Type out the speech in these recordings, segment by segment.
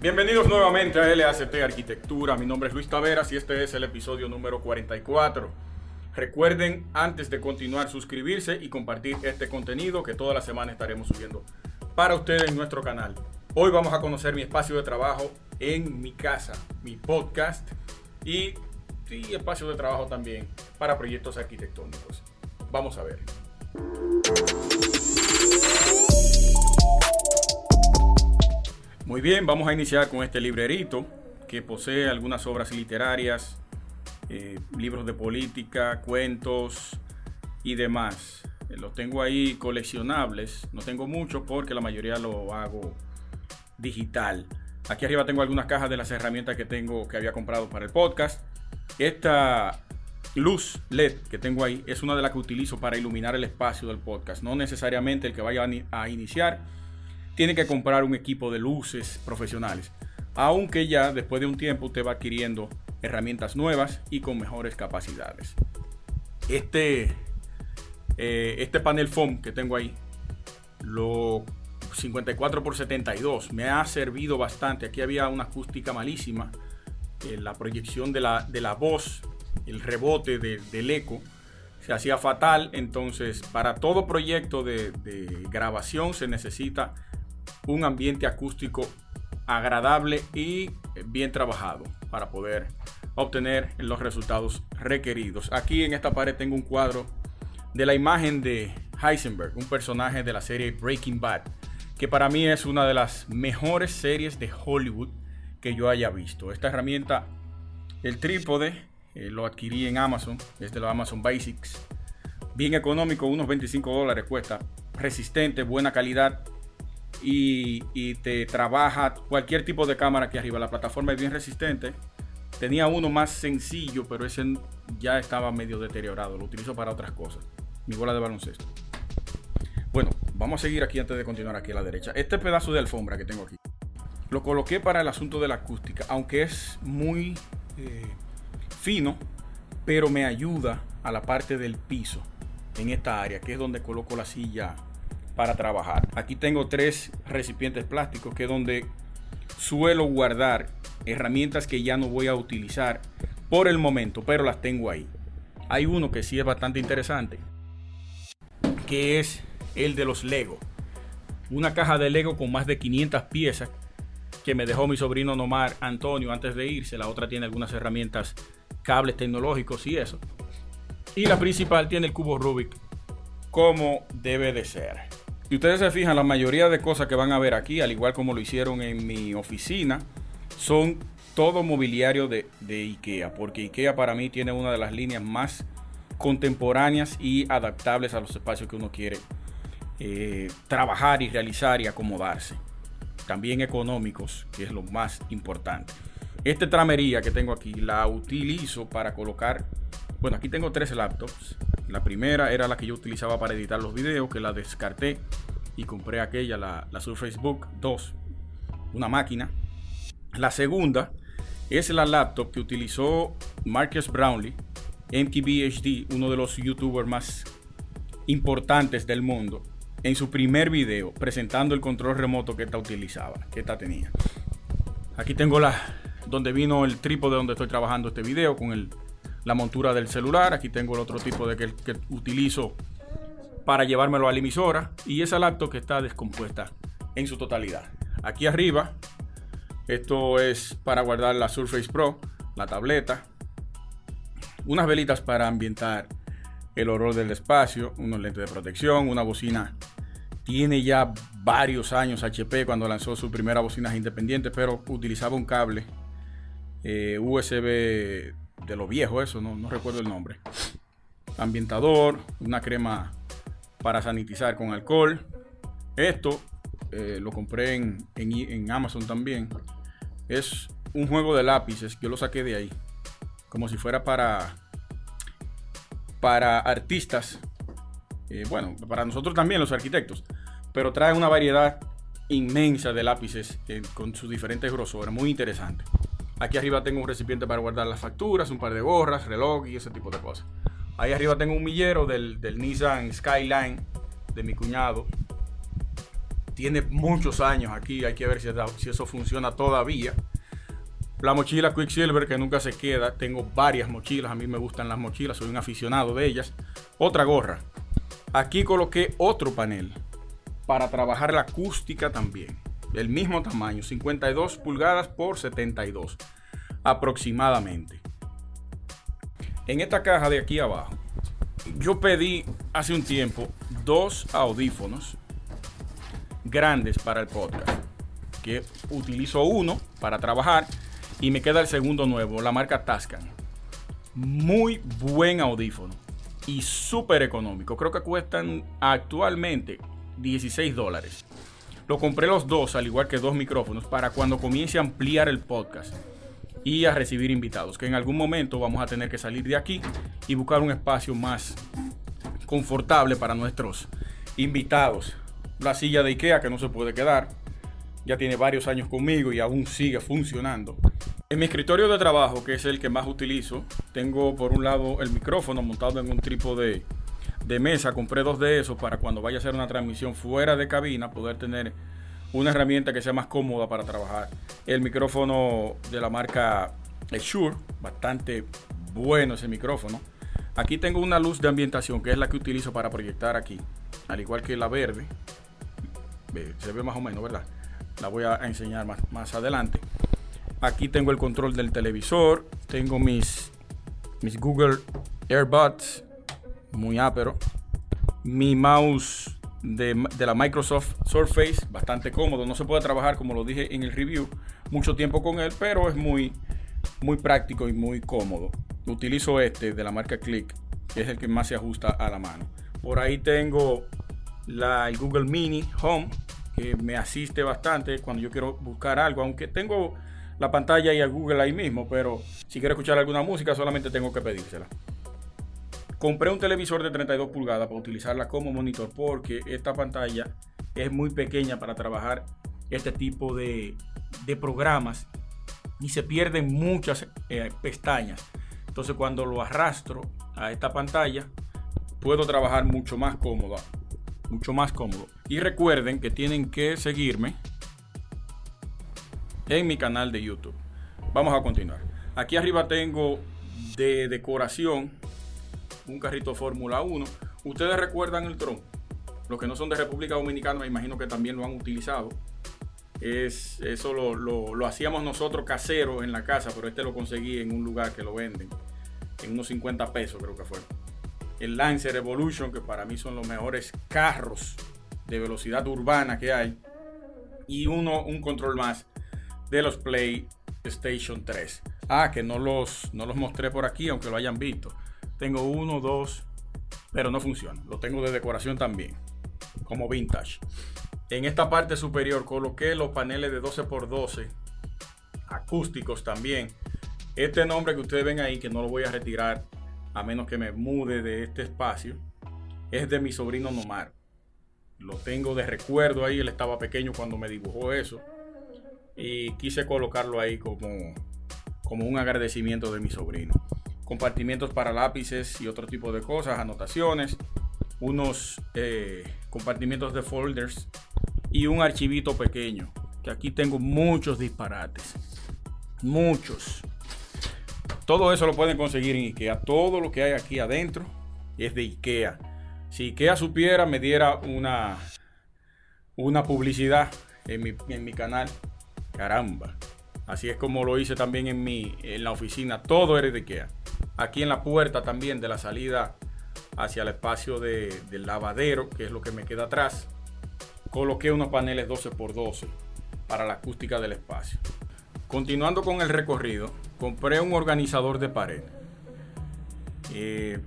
Bienvenidos nuevamente a LACT Arquitectura. Mi nombre es Luis Taveras y este es el episodio número 44. Recuerden antes de continuar suscribirse y compartir este contenido que toda la semana estaremos subiendo para ustedes en nuestro canal. Hoy vamos a conocer mi espacio de trabajo en mi casa, mi podcast y, espacio de trabajo también para proyectos arquitectónicos. Vamos a ver. Muy bien, vamos a iniciar con este librerito que posee algunas obras literarias, eh, libros de política, cuentos y demás. Eh, los tengo ahí coleccionables, no tengo mucho porque la mayoría lo hago digital. Aquí arriba tengo algunas cajas de las herramientas que tengo que había comprado para el podcast. Esta luz LED que tengo ahí es una de las que utilizo para iluminar el espacio del podcast. No necesariamente el que vaya a iniciar tiene que comprar un equipo de luces profesionales. Aunque ya después de un tiempo usted va adquiriendo herramientas nuevas y con mejores capacidades. Este, eh, este panel foam que tengo ahí, lo 54 x 72, me ha servido bastante. Aquí había una acústica malísima. Eh, la proyección de la, de la voz, el rebote del eco se hacía fatal. Entonces, para todo proyecto de grabación se necesita un ambiente acústico agradable y bien trabajado para poder obtener los resultados requeridos. Aquí en esta pared tengo un cuadro de la imagen de Heisenberg, un personaje de la serie Breaking Bad, que para mí es una de las mejores series de Hollywood que yo haya visto. Esta herramienta, el trípode, eh, lo adquirí en Amazon, es de la Amazon Basics. Bien económico, unos 25 dólares cuesta. Resistente, buena calidad, y, te trabaja cualquier tipo de cámara aquí arriba. La plataforma es bien resistente. Tenía uno más sencillo, pero ese ya estaba medio deteriorado. Lo utilizo para otras cosas. Mi bola de baloncesto. Bueno, vamos a seguir aquí antes de continuar aquí a la derecha. Este pedazo de alfombra que tengo aquí. Lo coloqué para el asunto de la acústica, aunque es muy eh, fino, pero me ayuda a la parte del piso en esta área, que es donde coloco la silla para trabajar. Aquí tengo tres recipientes plásticos que es donde suelo guardar herramientas que ya no voy a utilizar por el momento, pero las tengo ahí. Hay uno que sí es bastante interesante, que es el de los Lego. Una caja de Lego con más de 500 piezas que me dejó mi sobrino Nomar Antonio antes de irse. La otra tiene algunas herramientas, cables tecnológicos y eso. Y la principal tiene el cubo Rubik como debe de ser. Si ustedes se fijan, la mayoría de cosas que van a ver aquí, al igual como lo hicieron en mi oficina, son todo mobiliario de, IKEA, porque IKEA para mí tiene una de las líneas más contemporáneas y adaptables a los espacios que uno quiere eh, trabajar y realizar y acomodarse. También económicos, que es lo más importante. Esta tramería que tengo aquí la utilizo para colocar, bueno, aquí tengo tres laptops la primera era la que yo utilizaba para editar los videos, que la descarté y compré aquella, la, la Surface Book 2, una máquina. La segunda es la laptop que utilizó Marcus Brownlee, MKBHD, uno de los youtubers más importantes del mundo, en su primer video presentando el control remoto que esta utilizaba, que esta tenía. Aquí tengo la donde vino el trípode donde estoy trabajando este video con el la montura del celular. Aquí tengo el otro tipo de que, que utilizo para llevármelo a la emisora. Y esa laptop que está descompuesta en su totalidad. Aquí arriba, esto es para guardar la Surface Pro, la tableta. Unas velitas para ambientar el olor del espacio, unos lentes de protección, una bocina. Tiene ya varios años HP cuando lanzó sus primeras bocinas independientes, pero utilizaba un cable eh, USB de lo viejo eso, no, recuerdo el nombre. Ambientador, una crema para sanitizar con alcohol. Esto eh, lo compré en, en, Amazon también. Es un juego de lápices, yo lo saqué de ahí. Como si fuera para, para artistas. Eh, bueno, para nosotros también, los arquitectos. Pero trae una variedad inmensa de lápices eh, con sus diferentes grosores. Muy interesante. Aquí arriba tengo un recipiente para guardar las facturas, un par de gorras, reloj y ese tipo de cosas. Ahí arriba tengo un millero del, Nissan Skyline de mi cuñado. tiene muchos años aquí, hay que ver si, si eso funciona todavía. La mochila Quicksilver que nunca se queda. Tengo varias mochilas. A mí me gustan las mochilas. Soy un aficionado de ellas. Otra gorra. Aquí coloqué otro panel para trabajar la acústica también. El mismo tamaño. 52 pulgadas por 72 aproximadamente. En esta caja de aquí abajo. Yo pedí hace un tiempo dos audífonos grandes para el podcast. Que utilizo uno para trabajar y me queda el segundo nuevo, la marca Tascan. Muy buen audífono y súper económico. Creo que cuestan actualmente 16 dólares. Lo compré los dos, al igual que dos micrófonos, para cuando comience a ampliar el podcast y a recibir invitados. Que en algún momento vamos a tener que salir de aquí y buscar un espacio más confortable para nuestros invitados. La silla de Ikea que no se puede quedar. Ya tiene varios años conmigo y aún sigue funcionando. En mi escritorio de trabajo, que es el que más utilizo, tengo por un lado el micrófono montado en un trípode de, mesa. Compré dos de esos para cuando vaya a hacer una transmisión fuera de cabina poder tener una herramienta que sea más cómoda para trabajar. El micrófono de la marca Shure, bastante bueno ese micrófono. Aquí tengo una luz de ambientación que es la que utilizo para proyectar aquí, al igual que la verde. Se ve más o menos, ¿verdad? La voy a enseñar más, más adelante. Aquí tengo el control del televisor. Tengo mis, mis Google AirBuds. Muy ápero. Mi mouse de, la Microsoft Surface. Bastante cómodo. No se puede trabajar, como lo dije en el review, mucho tiempo con él. Pero es muy, muy práctico y muy cómodo. Utilizo este de la marca Click. Que es el que más se ajusta a la mano. Por ahí tengo la, el Google Mini Home. Que me asiste bastante cuando yo quiero buscar algo. Aunque tengo la pantalla y a Google ahí mismo, pero si quiero escuchar alguna música solamente tengo que pedírsela. Compré un televisor de 32 pulgadas para utilizarla como monitor porque esta pantalla es muy pequeña para trabajar este tipo de, programas y se pierden muchas eh, pestañas. Entonces cuando lo arrastro a esta pantalla puedo trabajar mucho más cómodo. Mucho más cómodo. Y recuerden que tienen que seguirme en mi canal de YouTube. Vamos a continuar. Aquí arriba tengo de decoración un carrito Fórmula 1. Ustedes recuerdan el Tron. Los que no son de República Dominicana me imagino que también lo han utilizado. Es, eso lo, lo hacíamos nosotros casero en la casa, pero este lo conseguí en un lugar que lo venden. En unos 50 pesos creo que fue. El Lancer Evolution, que para mí son los mejores carros de velocidad urbana que hay. Y uno, un control más de los PlayStation 3. Ah, que no los, no los mostré por aquí, aunque lo hayan visto. Tengo uno, dos, pero no funciona. Lo tengo de decoración también, como vintage. En esta parte superior coloqué los paneles de 12x12, acústicos también. Este nombre que ustedes ven ahí, que no lo voy a retirar a menos que me mude de este espacio, es de mi sobrino Nomar. Lo tengo de recuerdo ahí, él estaba pequeño cuando me dibujó eso y quise colocarlo ahí como, como un agradecimiento de mi sobrino. Compartimientos para lápices y otro tipo de cosas, anotaciones, unos eh, compartimientos de folders y un archivito pequeño. Que aquí tengo muchos disparates. Muchos. Todo eso lo pueden conseguir en IKEA. Todo lo que hay aquí adentro es de IKEA. Si IKEA supiera, me diera una, una publicidad en mi, en mi canal Caramba. Así es como lo hice también en, mi, en la oficina. Todo era de IKEA. Aquí en la puerta también de la salida hacia el espacio de, del lavadero, que es lo que me queda atrás, coloqué unos paneles 12x12 para la acústica del espacio. Continuando con el recorrido, compré un organizador de pared. Eh,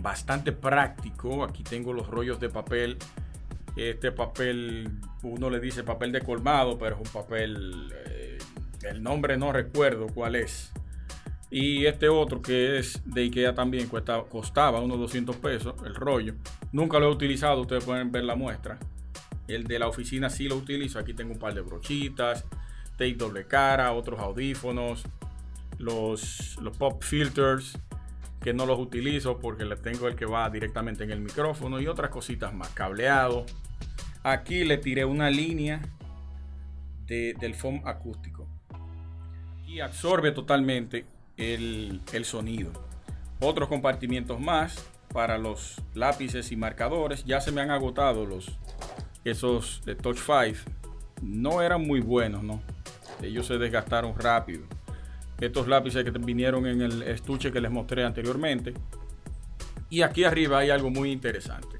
bastante práctico. Aquí tengo los rollos de papel este papel, uno le dice papel de colmado, pero es un papel, eh, el nombre no recuerdo cuál es. Y este otro que es de Ikea también cuesta, costaba unos 200 pesos el rollo. Nunca lo he utilizado, ustedes pueden ver la muestra. El de la oficina sí lo utilizo. Aquí tengo un par de brochitas, tape doble cara, otros audífonos, los, los pop filters que no los utilizo porque le tengo el que va directamente en el micrófono y otras cositas más, cableado. Aquí le tiré una línea del foam acústico. Y absorbe totalmente el, el sonido. Otros compartimientos más para los lápices y marcadores. Ya se me han agotado los esos de Touch 5. No eran muy buenos, ¿no? Ellos se desgastaron rápido. Estos lápices que vinieron en el estuche que les mostré anteriormente. Y aquí arriba hay algo muy interesante.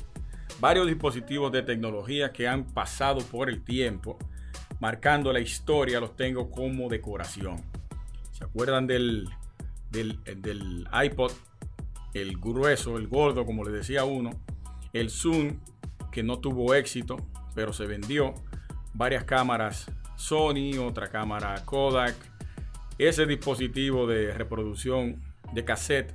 Varios dispositivos de tecnología que han pasado por el tiempo, marcando la historia, los tengo como decoración. ¿Se acuerdan del, del, del iPod el grueso, el gordo, como le decía uno, el Zoom, que no tuvo éxito, pero se vendió, varias cámaras Sony, otra cámara Kodak, ese dispositivo de reproducción de cassette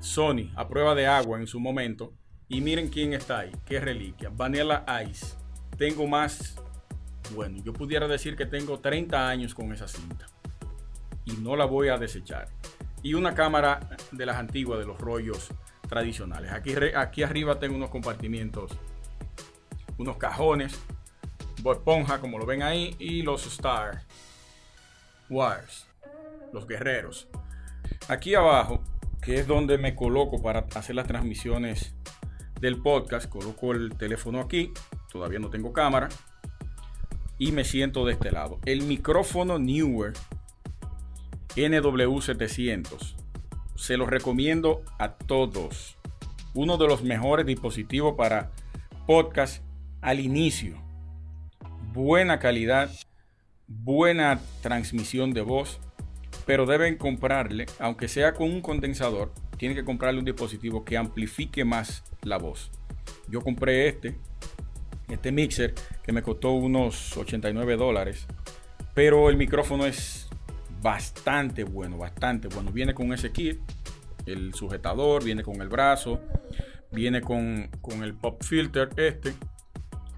Sony a prueba de agua en su momento. Y miren quién está ahí, qué reliquia, Vanilla Ice. Tengo más, bueno, yo pudiera decir que tengo 30 años con esa cinta y no la voy a desechar y una cámara de las antiguas, de los rollos tradicionales. Aquí, aquí arriba tengo unos compartimientos, unos cajones, esponja como lo ven ahí, y los Star Wars, los guerreros. Aquí abajo, que es donde me coloco para hacer las transmisiones del podcast, coloco el teléfono aquí, todavía no tengo cámara, y me siento de este lado. El micrófono Newer NW700. Se los recomiendo a todos. Uno de los mejores dispositivos para podcast al inicio. Buena calidad, buena transmisión de voz, pero deben comprarle, aunque sea con un condensador, tienen que comprarle un dispositivo que amplifique más la voz. Yo compré este, este mixer, que me costó unos 89 dólares, pero el micrófono es bastante bueno, bastante bueno. Viene con ese kit, el sujetador, viene con el brazo, viene con, el pop filter este,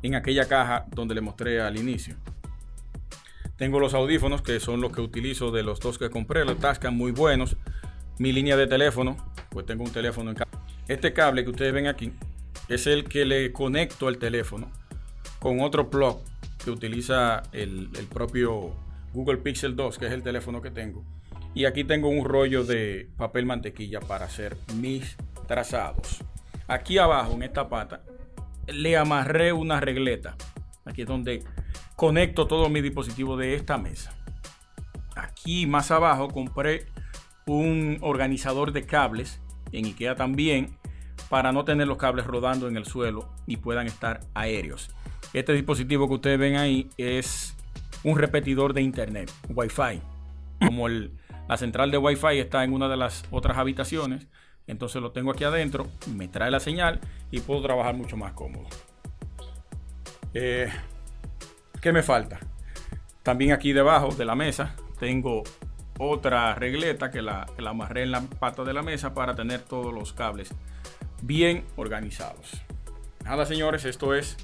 en aquella caja donde le mostré al inicio. Tengo los audífonos que son los que utilizo de los dos que compré, los Tascam muy buenos. Mi línea de teléfono, pues tengo un teléfono en Este cable que ustedes ven aquí es el que le conecto al teléfono con otro plug que utiliza el, el propio Google Pixel 2, que es el teléfono que tengo. Y aquí tengo un rollo de papel mantequilla para hacer mis trazados. Aquí abajo, en esta pata, le amarré una regleta. Aquí es donde conecto todo mi dispositivo de esta mesa. Aquí más abajo compré un organizador de cables en IKEA también para no tener los cables rodando en el suelo y puedan estar aéreos. Este dispositivo que ustedes ven ahí es un repetidor de internet, Wi-Fi. Como la central de Wi-Fi está en una de las otras habitaciones, entonces lo tengo aquí adentro, me trae la señal y puedo trabajar mucho más cómodo. Eh, ¿Qué me falta? También aquí debajo de la mesa tengo otra regleta que la, la amarré en la pata de la mesa para tener todos los cables bien organizados. Nada, señores, esto es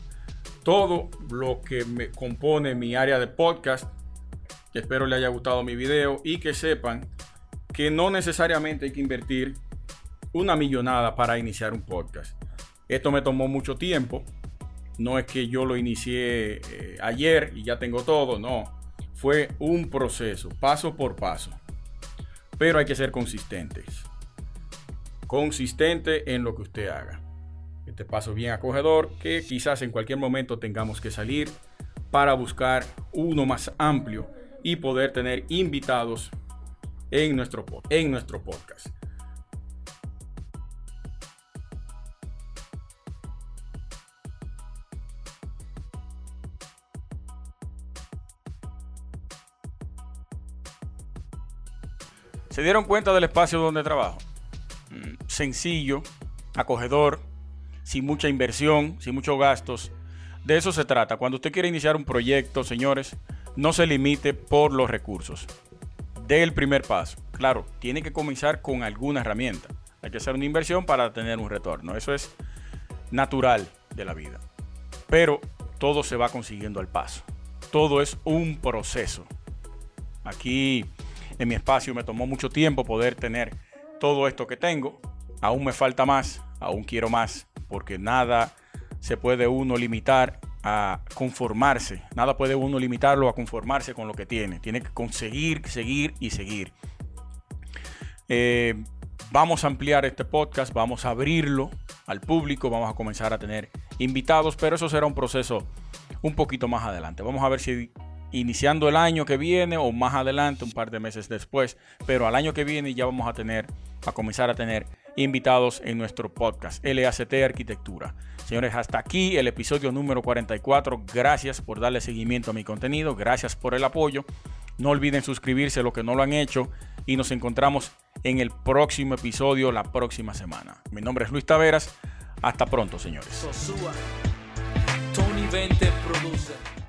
todo lo que me compone mi área de podcast. Espero les haya gustado mi video y que sepan que no necesariamente hay que invertir una millonada para iniciar un podcast. Esto me tomó mucho tiempo. No es que yo lo inicié eh, ayer y ya tengo todo, no. Fue un proceso, paso por paso. Pero hay que ser consistentes. Consistente en lo que usted haga este paso bien acogedor que quizás en cualquier momento tengamos que salir para buscar uno más amplio y poder tener invitados en nuestro, en nuestro podcast. ¿Se dieron cuenta del espacio donde trabajo? Mm, sencillo, acogedor, sin mucha inversión, sin muchos gastos. De eso se trata. Cuando usted quiere iniciar un proyecto, señores, no se limite por los recursos. Dé el primer paso. Claro, tiene que comenzar con alguna herramienta. Hay que hacer una inversión para tener un retorno. Eso es natural de la vida. Pero todo se va consiguiendo al paso. Todo es un proceso. Aquí en mi espacio me tomó mucho tiempo poder tener todo esto que tengo. Aún me falta más, aún quiero más porque nada se puede uno limitar a conformarse. Nada puede uno limitarlo a conformarse con lo que tiene. Tiene que conseguir, seguir y seguir. Eh, vamos a ampliar este podcast, vamos a abrirlo al público, vamos a comenzar a tener invitados, pero eso será un proceso un poquito más adelante. Vamos a ver si iniciando el año que viene o más adelante, un par de meses después, pero al año que viene ya vamos a tener, a comenzar a tener invitados en nuestro podcast, LACT Arquitectura. Señores, hasta aquí el episodio número 44. Gracias por darle seguimiento a mi contenido, gracias por el apoyo. No olviden suscribirse lo que no lo han hecho y nos encontramos en el próximo episodio la próxima semana. Mi nombre es Luis Taveras. Hasta pronto, señores. Tony 20 produce.